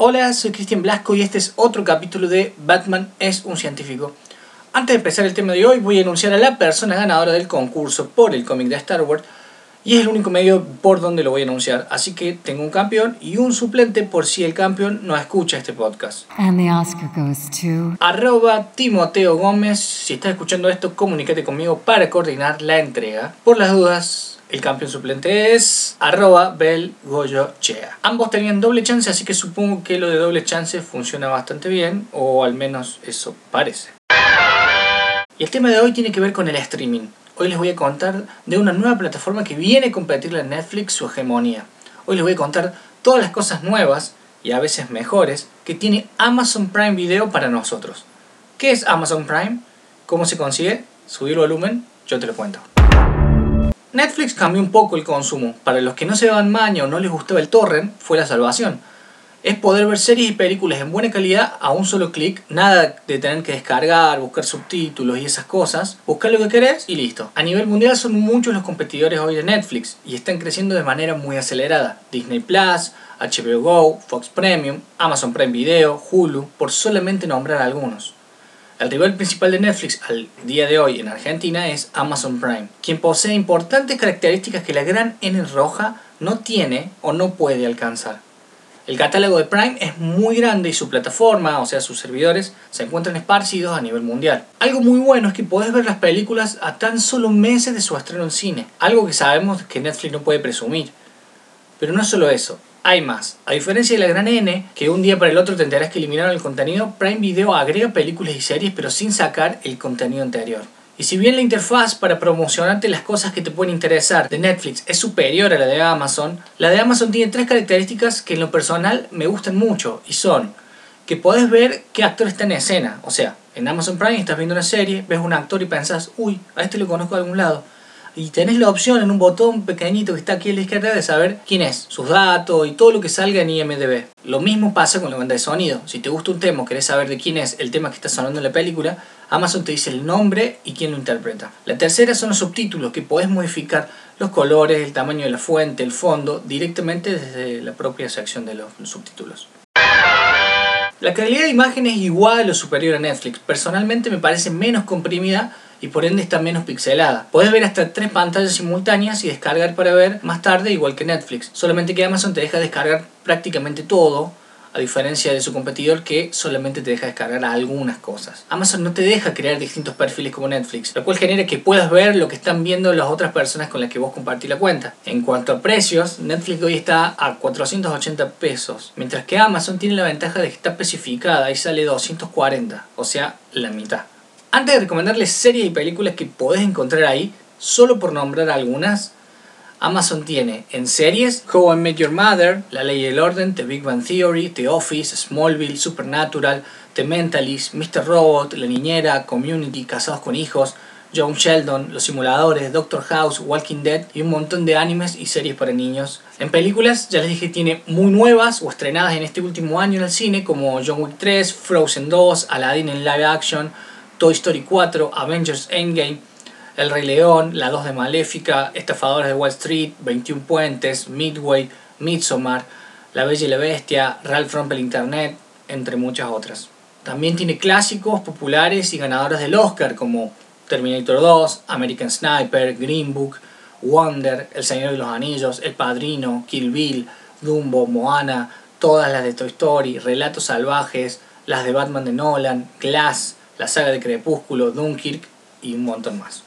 Hola, soy Cristian Blasco y este es otro capítulo de Batman es un científico. Antes de empezar el tema de hoy voy a anunciar a la persona ganadora del concurso por el cómic de Star Wars y es el único medio por donde lo voy a anunciar. Así que tengo un campeón y un suplente por si el campeón no escucha este podcast. And the Oscar goes to. Arroba Timoteo Gómez. Si estás escuchando esto, comunícate conmigo para coordinar la entrega. Por las dudas, el campeón suplente es arroba belgoyochea. Ambos tenían doble chance, así que supongo que lo de doble chance funciona bastante bien, o al menos eso parece. Y el tema de hoy tiene que ver con el streaming. Hoy les voy a contar de una nueva plataforma que viene a competirle a Netflix su hegemonía. Hoy les voy a contar todas las cosas nuevas y a veces mejores que tiene Amazon Prime Video para nosotros. ¿Qué es Amazon Prime? ¿Cómo se consigue? Subir volumen, yo te lo cuento. Netflix cambió un poco el consumo. Para los que no se daban maña o no les gustaba el torrent, fue la salvación. Es poder ver series y películas en buena calidad a un solo clic, nada de tener que descargar, buscar subtítulos y esas cosas. Buscar lo que querés y listo. A nivel mundial son muchos los competidores hoy de Netflix y están creciendo de manera muy acelerada. Disney Plus, HBO Go, Fox Premium, Amazon Prime Video, Hulu, por solamente nombrar algunos. El rival principal de Netflix al día de hoy en Argentina es Amazon Prime, quien posee importantes características que la gran N roja no tiene o no puede alcanzar. El catálogo de Prime es muy grande y su plataforma, o sea sus servidores, se encuentran esparcidos a nivel mundial. Algo muy bueno es que podés ver las películas a tan solo meses de su estreno en cine, algo que sabemos que Netflix no puede presumir. Pero no solo eso, hay más. A diferencia de la gran N, que un día para el otro tendrás que eliminar el contenido, Prime Video agrega películas y series pero sin sacar el contenido anterior. Y si bien la interfaz para promocionarte las cosas que te pueden interesar de Netflix es superior a la de Amazon, la de Amazon tiene tres características que en lo personal me gustan mucho y son que podés ver qué actor está en escena. O sea, en Amazon Prime estás viendo una serie, ves un actor y pensás, uy, a este lo conozco de algún lado y tenés la opción en un botón pequeñito que está aquí a la izquierda de saber quién es, sus datos y todo lo que salga en IMDB. Lo mismo pasa con la banda de sonido. Si te gusta un tema o querés saber de quién es el tema que está sonando en la película, Amazon te dice el nombre y quién lo interpreta. La tercera son los subtítulos, que podés modificar los colores, el tamaño de la fuente, el fondo, directamente desde la propia sección de los subtítulos. La calidad de imagen es igual o superior a Netflix. Personalmente me parece menos comprimida y por ende está menos pixelada. Puedes ver hasta tres pantallas simultáneas y descargar para ver más tarde igual que Netflix. Solamente que Amazon te deja descargar prácticamente todo, a diferencia de su competidor que solamente te deja descargar algunas cosas. Amazon no te deja crear distintos perfiles como Netflix, lo cual genera que puedas ver lo que están viendo las otras personas con las que vos compartís la cuenta. En cuanto a precios, Netflix hoy está a 480 pesos, mientras que Amazon tiene la ventaja de que está especificada y sale 240, o sea, la mitad. Antes de recomendarles series y películas que podés encontrar ahí, solo por nombrar algunas, Amazon tiene en series How I Met Your Mother, La Ley y el Orden, The Big Bang Theory, The Office, Smallville, Supernatural, The Mentalist, Mr. Robot, La Niñera, Community, Casados con Hijos, John Sheldon, Los Simuladores, Doctor House, Walking Dead y un montón de animes y series para niños. En películas, ya les dije, tiene muy nuevas o estrenadas en este último año en el cine como John Wick 3, Frozen 2, Aladdin en live action, Toy Story 4, Avengers Endgame, El Rey León, La 2 de Maléfica, Estafadores de Wall Street, 21 Puentes, Midway, Midsommar, La Bella y la Bestia, Ralph Rumpel Internet, entre muchas otras. También tiene clásicos populares y ganadores del Oscar como Terminator 2, American Sniper, Green Book, Wonder, El Señor de los Anillos, El Padrino, Kill Bill, Dumbo, Moana, todas las de Toy Story, Relatos Salvajes, las de Batman de Nolan, Glass, la saga de Crepúsculo, Dunkirk y un montón más.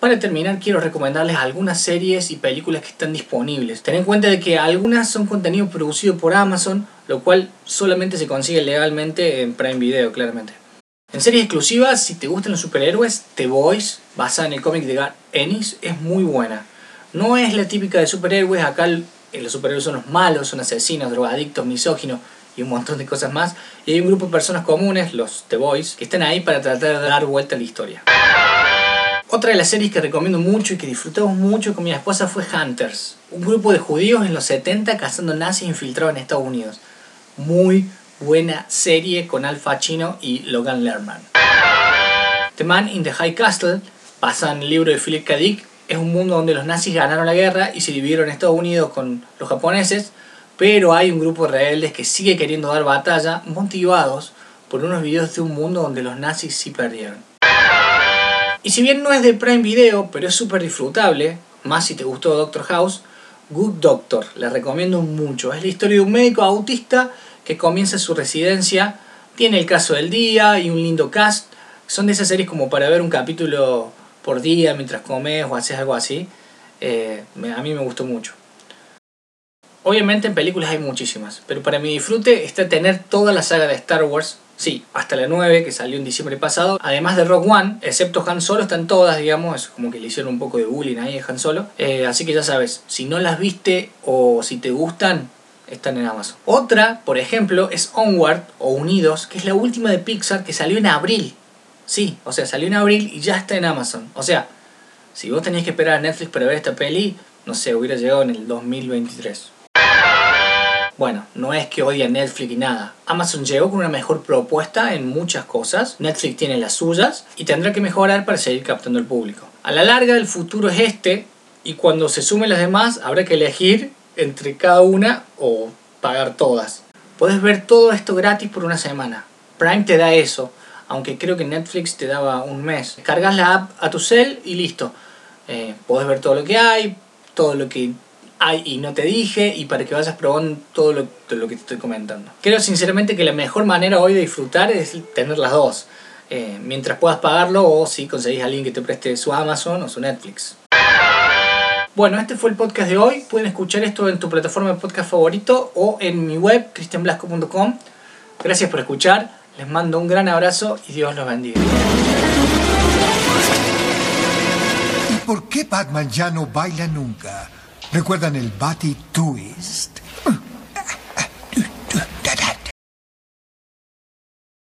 Para terminar quiero recomendarles algunas series y películas que están disponibles. Ten en cuenta de que algunas son contenido producido por Amazon, lo cual solamente se consigue legalmente en Prime Video, claramente. En series exclusivas, si te gustan los superhéroes, The Boys, basada en el cómic de Garth Ennis, es muy buena. No es la típica de superhéroes, acá los superhéroes son los malos, son asesinos, drogadictos, misóginos, y un montón de cosas más. Y hay un grupo de personas comunes, los The Boys, que están ahí para tratar de dar vuelta a la historia. Otra de las series que recomiendo mucho y que disfrutamos mucho con mi esposa fue Hunters, un grupo de judíos en los 70 cazando nazis infiltrados en Estados Unidos. Muy buena serie con Al Pacino y Logan Lerman. The Man in the High Castle, basada en el libro de Philip K. Dick, es un mundo donde los nazis ganaron la guerra y se dividieron Estados Unidos con los japoneses pero hay un grupo de rebeldes que sigue queriendo dar batalla, motivados por unos videos de un mundo donde los nazis sí perdieron. Y si bien no es de Prime Video, pero es súper disfrutable, más si te gustó Doctor House, Good Doctor, la recomiendo mucho. Es la historia de un médico autista que comienza su residencia, tiene el caso del día y un lindo cast. Son de esas series como para ver un capítulo por día mientras comes o haces algo así. Eh, a mí me gustó mucho. Obviamente en películas hay muchísimas, pero para mi disfrute está tener toda la saga de Star Wars, sí, hasta la 9 que salió en diciembre pasado, además de Rock One, excepto Han Solo, están todas, digamos, es como que le hicieron un poco de bullying ahí a Han Solo, eh, así que ya sabes, si no las viste o si te gustan, están en Amazon. Otra, por ejemplo, es Onward o Unidos, que es la última de Pixar que salió en abril. Sí, o sea, salió en abril y ya está en Amazon. O sea, si vos tenías que esperar a Netflix para ver esta peli, no sé, hubiera llegado en el 2023. Bueno, no es que odie a Netflix y nada. Amazon llegó con una mejor propuesta en muchas cosas. Netflix tiene las suyas y tendrá que mejorar para seguir captando el público. A la larga el futuro es este y cuando se sumen las demás habrá que elegir entre cada una o pagar todas. Puedes ver todo esto gratis por una semana. Prime te da eso, aunque creo que Netflix te daba un mes. Cargas la app a tu cel y listo. Eh, puedes ver todo lo que hay, todo lo que hay y no te dije y para que vayas probando todo lo, lo que te estoy comentando. Creo sinceramente que la mejor manera hoy de disfrutar es tener las dos. Eh, mientras puedas pagarlo o si conseguís a alguien que te preste su Amazon o su Netflix. Bueno, este fue el podcast de hoy. Pueden escuchar esto en tu plataforma de podcast favorito o en mi web, cristianblasco.com. Gracias por escuchar. Les mando un gran abrazo y Dios los bendiga. ¿Y por qué Batman ya no baila nunca? ¿Recuerdan el Batty Twist?